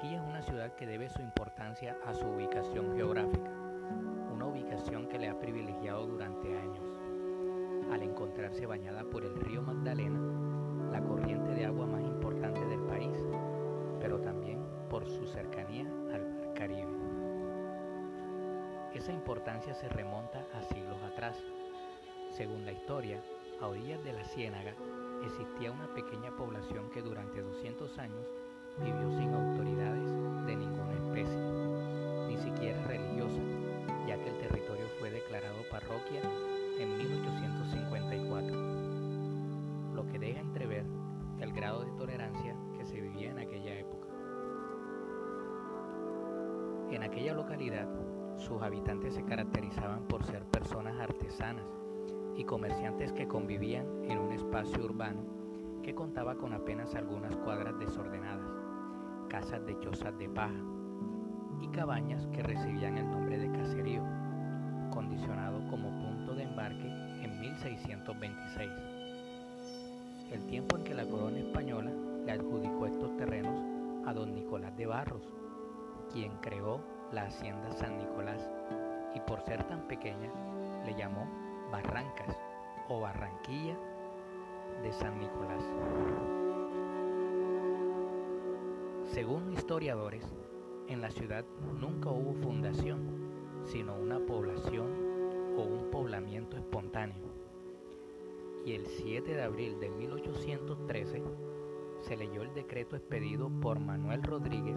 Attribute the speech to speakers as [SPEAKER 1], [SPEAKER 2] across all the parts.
[SPEAKER 1] Barranquilla es una ciudad que debe su importancia a su ubicación geográfica, una ubicación que le ha privilegiado durante años. Al encontrarse bañada por el río Magdalena, la corriente de agua más importante del país, pero también por su cercanía al Mar Caribe. Esa importancia se remonta a siglos atrás. Según la historia, a orillas de la Ciénaga existía una pequeña población que durante 200 años vivió sin autoridades de ninguna especie, ni siquiera religiosa, ya que el territorio fue declarado parroquia en 1854, lo que deja entrever el grado de tolerancia que se vivía en aquella época. En aquella localidad, sus habitantes se caracterizaban por ser personas artesanas y comerciantes que convivían en un espacio urbano que contaba con apenas algunas cuadras desordenadas, casas de chozas de paja y cabañas que recibían el nombre de caserío, condicionado como punto de embarque en 1626. El tiempo en que la corona española le adjudicó estos terrenos a don Nicolás de Barros, quien creó la hacienda San Nicolás y por ser tan pequeña le llamó Barrancas o Barranquilla de San Nicolás. Según historiadores, en la ciudad nunca hubo fundación, sino una población o un poblamiento espontáneo. Y el 7 de abril de 1813 se leyó el decreto expedido por Manuel Rodríguez,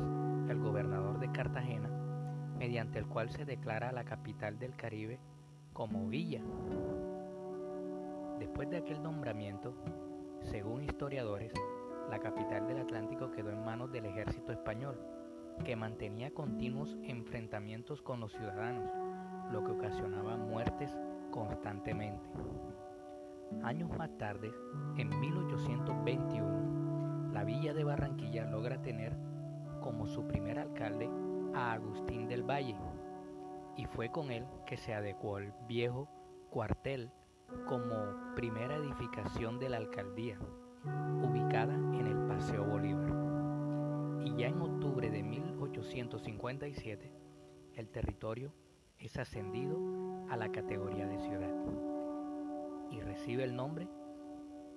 [SPEAKER 1] el gobernador de Cartagena, mediante el cual se declara la capital del Caribe como villa. Después de aquel nombramiento, según historiadores, la capital del Atlántico quedó en manos del ejército español, que mantenía continuos enfrentamientos con los ciudadanos, lo que ocasionaba muertes constantemente. Años más tarde, en 1821, la villa de Barranquilla logra tener como su primer alcalde a Agustín del Valle, y fue con él que se adecuó el viejo cuartel como primera edificación de la alcaldía, ubicada en el Paseo Bolívar. Y ya en octubre de 1857, el territorio es ascendido a la categoría de ciudad y recibe el nombre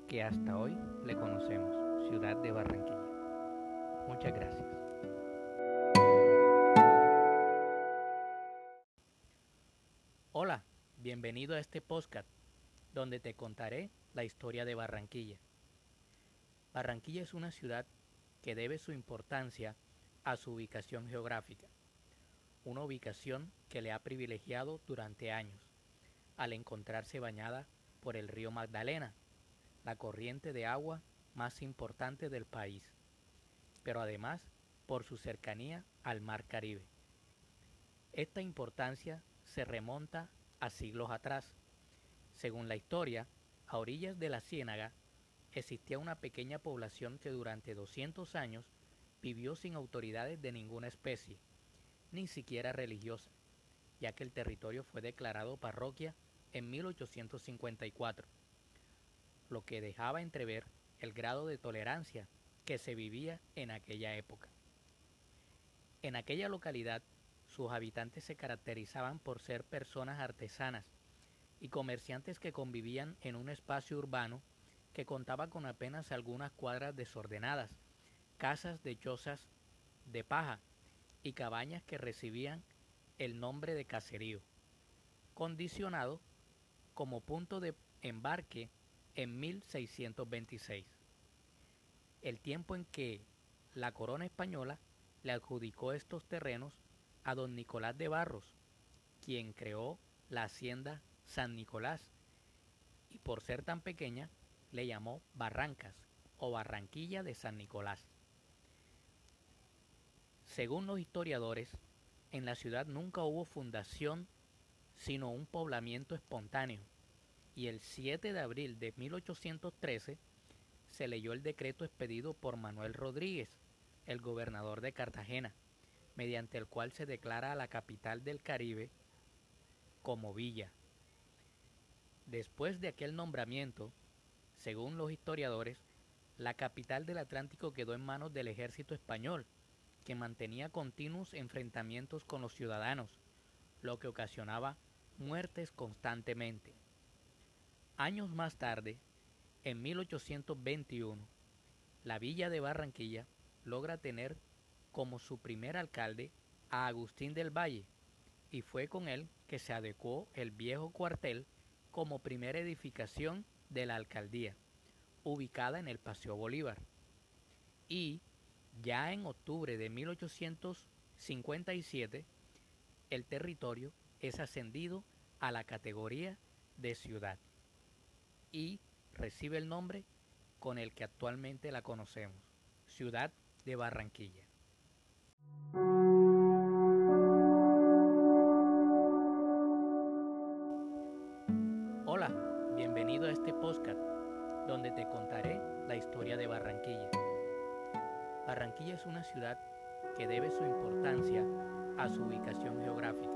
[SPEAKER 1] que hasta hoy le conocemos, Ciudad de Barranquilla. Muchas gracias. Hola, bienvenido a este podcast donde te contaré la historia de Barranquilla. Barranquilla es una ciudad que debe su importancia a su ubicación geográfica, una ubicación que le ha privilegiado durante años, al encontrarse bañada por el río Magdalena, la corriente de agua más importante del país, pero además por su cercanía al Mar Caribe. Esta importancia se remonta a siglos atrás. Según la historia, a orillas de la Ciénaga existía una pequeña población que durante 200 años vivió sin autoridades de ninguna especie, ni siquiera religiosa, ya que el territorio fue declarado parroquia en 1854, lo que dejaba entrever el grado de tolerancia que se vivía en aquella época. En aquella localidad, sus habitantes se caracterizaban por ser personas artesanas y comerciantes que convivían en un espacio urbano que contaba con apenas algunas cuadras desordenadas, casas de chozas de paja y cabañas que recibían el nombre de caserío, condicionado como punto de embarque en 1626, el tiempo en que la corona española le adjudicó estos terrenos a don Nicolás de Barros, quien creó la hacienda San Nicolás, y por ser tan pequeña le llamó Barrancas o Barranquilla de San Nicolás. Según los historiadores, en la ciudad nunca hubo fundación sino un poblamiento espontáneo, y el 7 de abril de 1813 se leyó el decreto expedido por Manuel Rodríguez, el gobernador de Cartagena, mediante el cual se declara a la capital del Caribe como villa. Después de aquel nombramiento, según los historiadores, la capital del Atlántico quedó en manos del ejército español, que mantenía continuos enfrentamientos con los ciudadanos, lo que ocasionaba muertes constantemente. Años más tarde, en 1821, la villa de Barranquilla logra tener como su primer alcalde a Agustín del Valle, y fue con él que se adecuó el viejo cuartel como primera edificación de la alcaldía, ubicada en el Paseo Bolívar. Y ya en octubre de 1857, el territorio es ascendido a la categoría de ciudad y recibe el nombre con el que actualmente la conocemos, Ciudad de Barranquilla. De Barranquilla. Barranquilla es una ciudad que debe su importancia a su ubicación geográfica,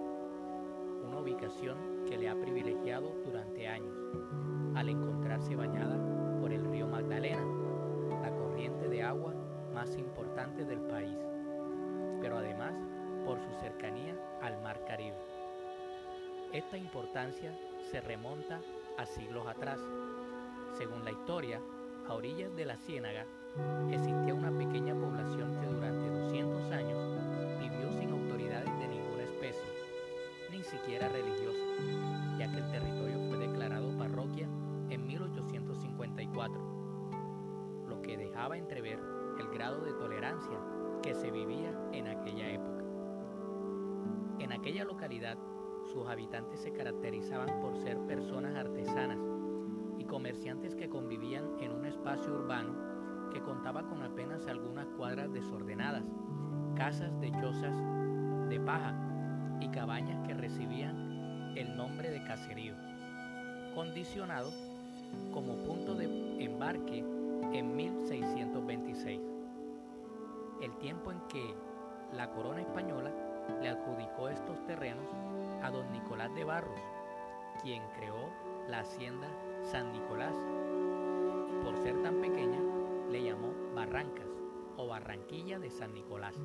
[SPEAKER 1] una ubicación que le ha privilegiado durante años, al encontrarse bañada por el río Magdalena, la corriente de agua más importante del país, pero además por su cercanía al mar Caribe. Esta importancia se remonta a siglos atrás. Según la historia, a orillas de la Ciénaga existía una pequeña población que durante 200 años vivió sin autoridades de ninguna especie, ni siquiera religiosa, ya que el territorio fue declarado parroquia en 1854, lo que dejaba entrever el grado de tolerancia que se vivía en aquella época. En aquella localidad, sus habitantes se caracterizaban por ser personas urbano que contaba con apenas algunas cuadras desordenadas, casas de chozas de paja y cabañas que recibían el nombre de caserío, condicionado como punto de embarque en 1626, el tiempo en que la corona española le adjudicó estos terrenos a don Nicolás de Barros, quien creó la hacienda San Nicolás. Por ser tan pequeña, le llamó Barrancas o Barranquilla de San Nicolás.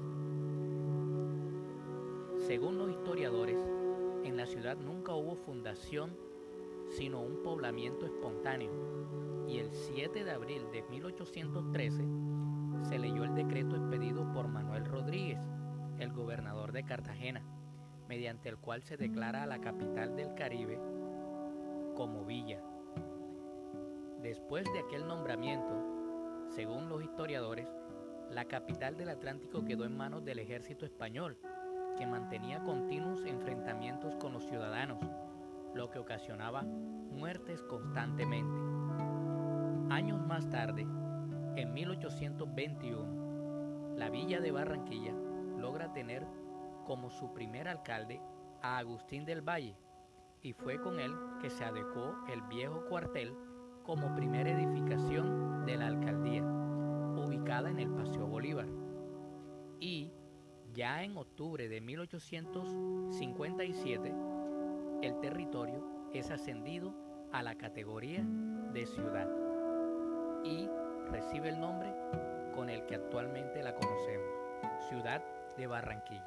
[SPEAKER 1] Según los historiadores, en la ciudad nunca hubo fundación sino un poblamiento espontáneo y el 7 de abril de 1813 se leyó el decreto expedido por Manuel Rodríguez, el gobernador de Cartagena, mediante el cual se declara a la capital del Caribe como villa. Después de aquel nombramiento, según los historiadores, la capital del Atlántico quedó en manos del ejército español, que mantenía continuos enfrentamientos con los ciudadanos, lo que ocasionaba muertes constantemente. Años más tarde, en 1821, la villa de Barranquilla logra tener como su primer alcalde a Agustín del Valle, y fue con él que se adecuó el viejo cuartel como primera edificación de la alcaldía, ubicada en el Paseo Bolívar. Y ya en octubre de 1857, el territorio es ascendido a la categoría de ciudad y recibe el nombre con el que actualmente la conocemos, Ciudad de Barranquilla.